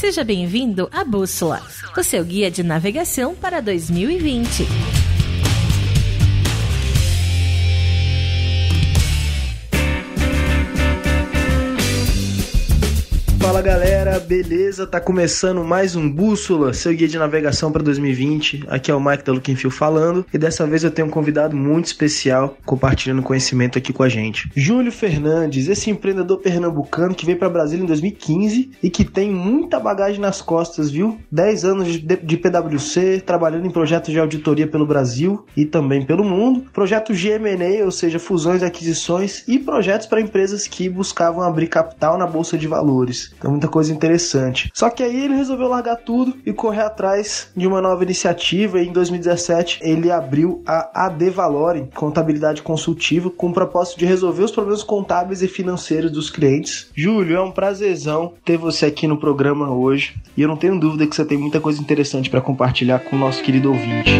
Seja bem-vindo à Bússola, o seu guia de navegação para 2020. Fala galera, beleza? Tá começando mais um Bússola, seu guia de navegação para 2020. Aqui é o Mike da Look Fio falando e dessa vez eu tenho um convidado muito especial compartilhando conhecimento aqui com a gente. Júlio Fernandes, esse empreendedor pernambucano que veio para Brasília em 2015 e que tem muita bagagem nas costas, viu? 10 anos de, de PwC, trabalhando em projetos de auditoria pelo Brasil e também pelo mundo, projeto GMA, ou seja, fusões e aquisições e projetos para empresas que buscavam abrir capital na bolsa de valores. Então, muita coisa interessante. Só que aí ele resolveu largar tudo e correr atrás de uma nova iniciativa. E em 2017 ele abriu a AD Valore, contabilidade consultiva, com o propósito de resolver os problemas contábeis e financeiros dos clientes. Júlio, é um prazerzão ter você aqui no programa hoje. E eu não tenho dúvida que você tem muita coisa interessante para compartilhar com o nosso querido ouvinte.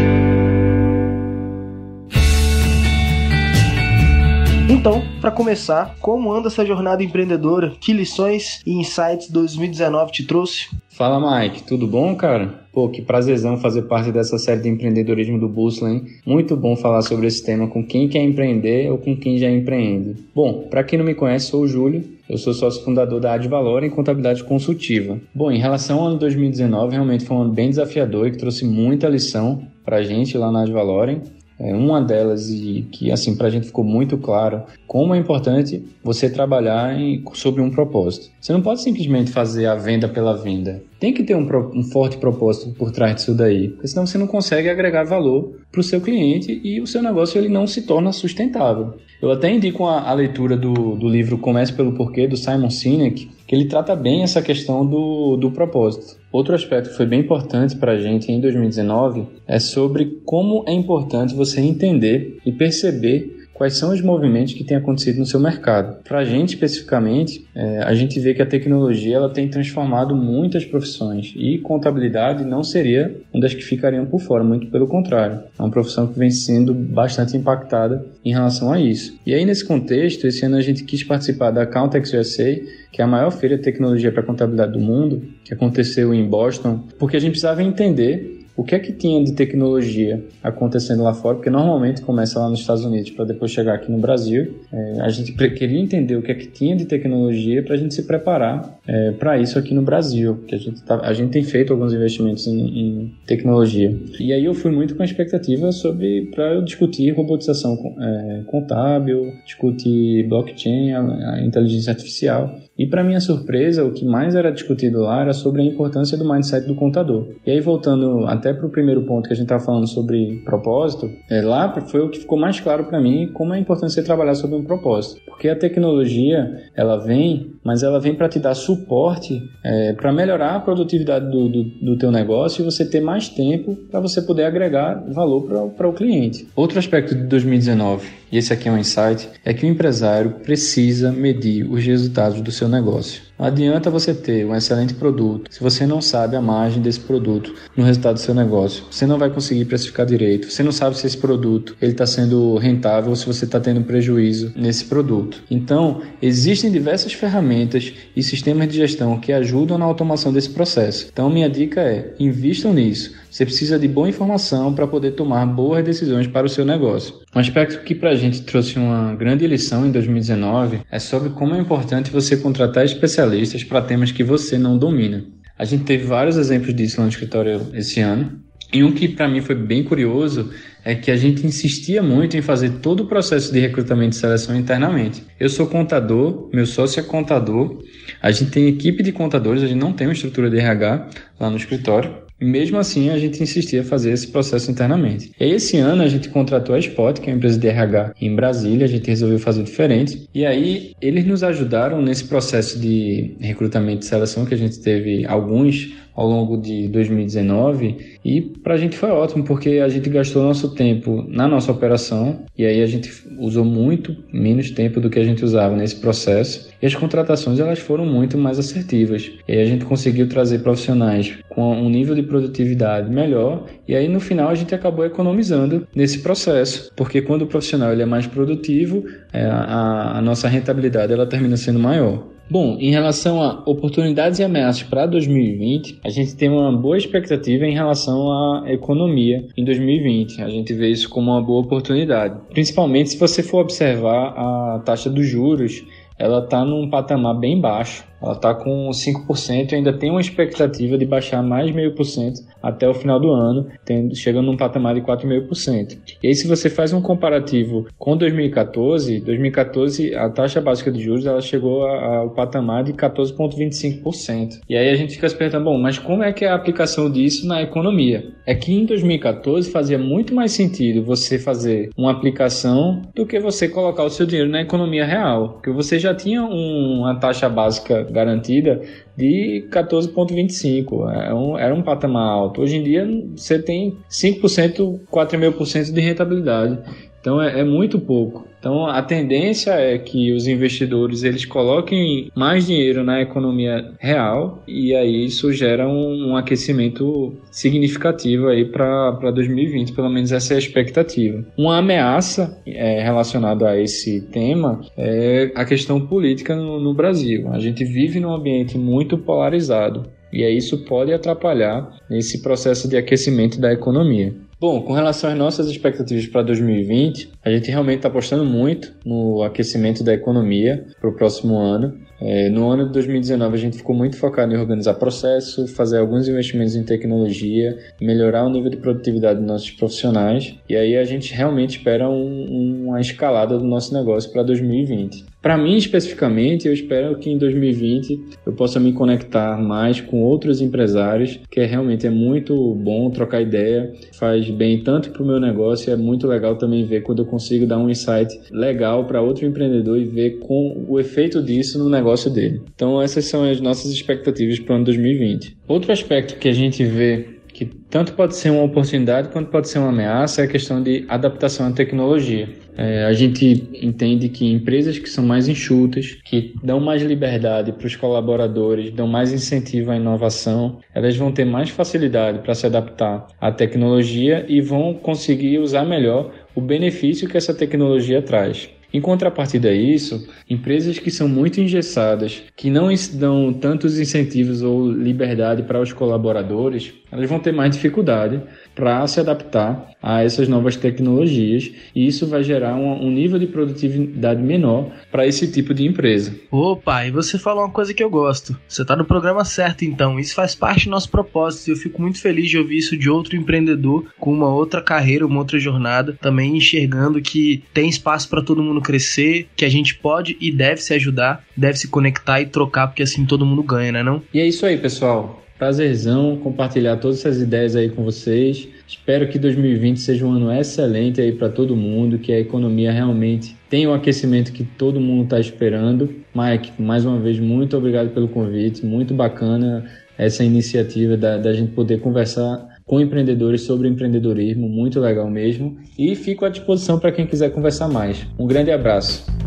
Então, para começar, como anda essa jornada empreendedora? Que lições e insights 2019 te trouxe? Fala, Mike, tudo bom, cara? Pô, que prazerzão fazer parte dessa série de empreendedorismo do Bússola, hein? Muito bom falar sobre esse tema com quem quer empreender ou com quem já empreende. Bom, para quem não me conhece, sou o Júlio, eu sou sócio fundador da Advalor em contabilidade consultiva. Bom, em relação ao ano 2019, realmente foi um ano bem desafiador e que trouxe muita lição pra gente lá na Advalorem. É uma delas e que assim para a gente ficou muito claro como é importante você trabalhar em, sobre um propósito. Você não pode simplesmente fazer a venda pela venda. Tem que ter um, um forte propósito por trás disso daí, porque senão você não consegue agregar valor para o seu cliente e o seu negócio ele não se torna sustentável. Eu até indico a, a leitura do, do livro Comece pelo Porquê do Simon Sinek, que ele trata bem essa questão do, do propósito. Outro aspecto que foi bem importante para a gente em 2019 é sobre como é importante você entender e perceber quais são os movimentos que têm acontecido no seu mercado. Para a gente especificamente, é, a gente vê que a tecnologia ela tem transformado muitas profissões e contabilidade não seria uma das que ficariam por fora, muito pelo contrário. É uma profissão que vem sendo bastante impactada em relação a isso. E aí nesse contexto, esse ano a gente quis participar da Countex USA, que é a maior feira de tecnologia para contabilidade do mundo, que aconteceu em Boston, porque a gente precisava entender o que é que tinha de tecnologia acontecendo lá fora, porque normalmente começa lá nos Estados Unidos para depois chegar aqui no Brasil. É, a gente queria entender o que é que tinha de tecnologia para a gente se preparar é, para isso aqui no Brasil, que a gente, tá, a gente tem feito alguns investimentos em, em, tecnologia. E aí eu fui muito com a expectativa sobre para eu discutir robotização é, contábil, discutir blockchain, a, a inteligência artificial. E para minha surpresa, o que mais era discutido lá era sobre a importância do mindset do contador. E aí voltando até para o primeiro ponto que a gente estava falando sobre propósito, é, lá foi o que ficou mais claro para mim como é importante você trabalhar sobre um propósito, porque a tecnologia ela vem, mas ela vem para te dar suporte é, para melhorar a produtividade do, do, do teu negócio e você ter mais tempo para você poder agregar valor para o cliente. Outro aspecto de 2019 e esse aqui é um insight, é que o empresário precisa medir os resultados do seu negócio. Não adianta você ter um excelente produto se você não sabe a margem desse produto no resultado do seu negócio. Você não vai conseguir precificar direito. Você não sabe se esse produto ele está sendo rentável ou se você está tendo prejuízo nesse produto. Então, existem diversas ferramentas e sistemas de gestão que ajudam na automação desse processo. Então, minha dica é: invistam nisso. Você precisa de boa informação para poder tomar boas decisões para o seu negócio. Um aspecto que para a gente trouxe uma grande lição em 2019 é sobre como é importante você contratar especialistas para temas que você não domina. A gente teve vários exemplos disso no escritório esse ano. E um que para mim foi bem curioso é que a gente insistia muito em fazer todo o processo de recrutamento e seleção internamente. Eu sou contador, meu sócio é contador, a gente tem equipe de contadores, a gente não tem uma estrutura de RH lá no escritório. Mesmo assim, a gente insistia em fazer esse processo internamente. E esse ano, a gente contratou a Spot, que é uma empresa de RH em Brasília, a gente resolveu fazer diferente. E aí, eles nos ajudaram nesse processo de recrutamento e seleção, que a gente teve alguns ao longo de 2019 e para a gente foi ótimo porque a gente gastou nosso tempo na nossa operação e aí a gente usou muito menos tempo do que a gente usava nesse processo. E as contratações elas foram muito mais assertivas. E aí a gente conseguiu trazer profissionais com um nível de produtividade melhor. E aí no final a gente acabou economizando nesse processo. Porque quando o profissional ele é mais produtivo é, a, a nossa rentabilidade ela termina sendo maior Bom, em relação a oportunidades e ameaças para 2020, a gente tem uma boa expectativa em relação à economia em 2020. A gente vê isso como uma boa oportunidade. Principalmente se você for observar a taxa dos juros, ela está num patamar bem baixo ela está com 5% e ainda tem uma expectativa de baixar mais meio por cento até o final do ano, tendo, chegando num patamar de 4,5%. E aí, se você faz um comparativo com 2014, 2014 a taxa básica de juros ela chegou ao patamar de 14,25%. E aí a gente fica se perguntando, bom, mas como é que é a aplicação disso na economia? É que em 2014 fazia muito mais sentido você fazer uma aplicação do que você colocar o seu dinheiro na economia real, porque você já tinha um, uma taxa básica garantida de 14,25. É um, era um patamar alto. Hoje em dia você tem 5%, 4,5% de rentabilidade. Então é, é, muito pouco. Então a tendência é que os investidores eles coloquem mais dinheiro na economia real e aí isso gera um, um aquecimento significativo aí para 2020, pelo menos essa é a expectativa. Uma ameaça é, relacionada a esse tema é a questão política no, no Brasil. A gente vive num ambiente muito polarizado e aí isso pode atrapalhar nesse processo de aquecimento da economia. Bom, com relação às nossas expectativas para 2020, a gente realmente está apostando muito no aquecimento da economia para o próximo ano. É, no ano de 2019, a gente ficou muito focado em organizar processo, fazer alguns investimentos em tecnologia, melhorar o nível de produtividade dos nossos profissionais. E aí a gente realmente espera um, uma escalada do nosso negócio para 2020. Para mim, especificamente, eu espero que em 2020 eu possa me conectar mais com outros empresários, que é, realmente é muito bom trocar ideia, faz bem tanto para o meu negócio, é muito legal também ver quando eu consigo dar um insight legal para outro empreendedor e ver com o efeito disso no negócio dele. Então, essas são as nossas expectativas para o ano 2020. Outro aspecto que a gente vê que tanto pode ser uma oportunidade quanto pode ser uma ameaça é a questão de adaptação à tecnologia. É, a gente entende que empresas que são mais enxutas, que dão mais liberdade para os colaboradores, dão mais incentivo à inovação, elas vão ter mais facilidade para se adaptar à tecnologia e vão conseguir usar melhor o benefício que essa tecnologia traz. Em contrapartida a isso, empresas que são muito engessadas, que não dão tantos incentivos ou liberdade para os colaboradores, elas vão ter mais dificuldade para se adaptar a essas novas tecnologias e isso vai gerar um, um nível de produtividade menor para esse tipo de empresa. Opa, e você falou uma coisa que eu gosto. Você está no programa certo, então. Isso faz parte do nosso propósito. Eu fico muito feliz de ouvir isso de outro empreendedor com uma outra carreira, uma outra jornada, também enxergando que tem espaço para todo mundo crescer, que a gente pode e deve se ajudar, deve se conectar e trocar, porque assim todo mundo ganha, né não? E é isso aí, pessoal. Prazerzão compartilhar todas essas ideias aí com vocês. Espero que 2020 seja um ano excelente aí para todo mundo, que a economia realmente tenha o aquecimento que todo mundo está esperando. Mike, mais uma vez, muito obrigado pelo convite. Muito bacana essa iniciativa da, da gente poder conversar com empreendedores sobre empreendedorismo. Muito legal mesmo. E fico à disposição para quem quiser conversar mais. Um grande abraço.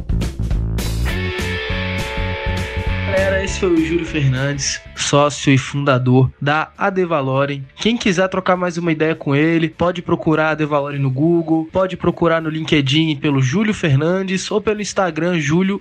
Foi o Júlio Fernandes, sócio e fundador da Adevalorem. Quem quiser trocar mais uma ideia com ele, pode procurar Adevalorem no Google, pode procurar no LinkedIn pelo Júlio Fernandes ou pelo Instagram Júlio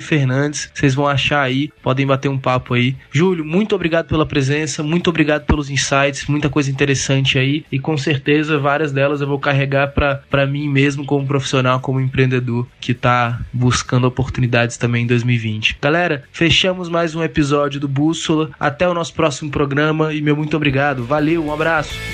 Fernandes. Vocês vão achar aí, podem bater um papo aí. Júlio, muito obrigado pela presença, muito obrigado pelos insights, muita coisa interessante aí e com certeza várias delas eu vou carregar para mim mesmo como profissional, como empreendedor que está buscando oportunidades também em 2020. Galera, fechamos encerramos mais um episódio do Bússola. Até o nosso próximo programa e meu muito obrigado. Valeu, um abraço.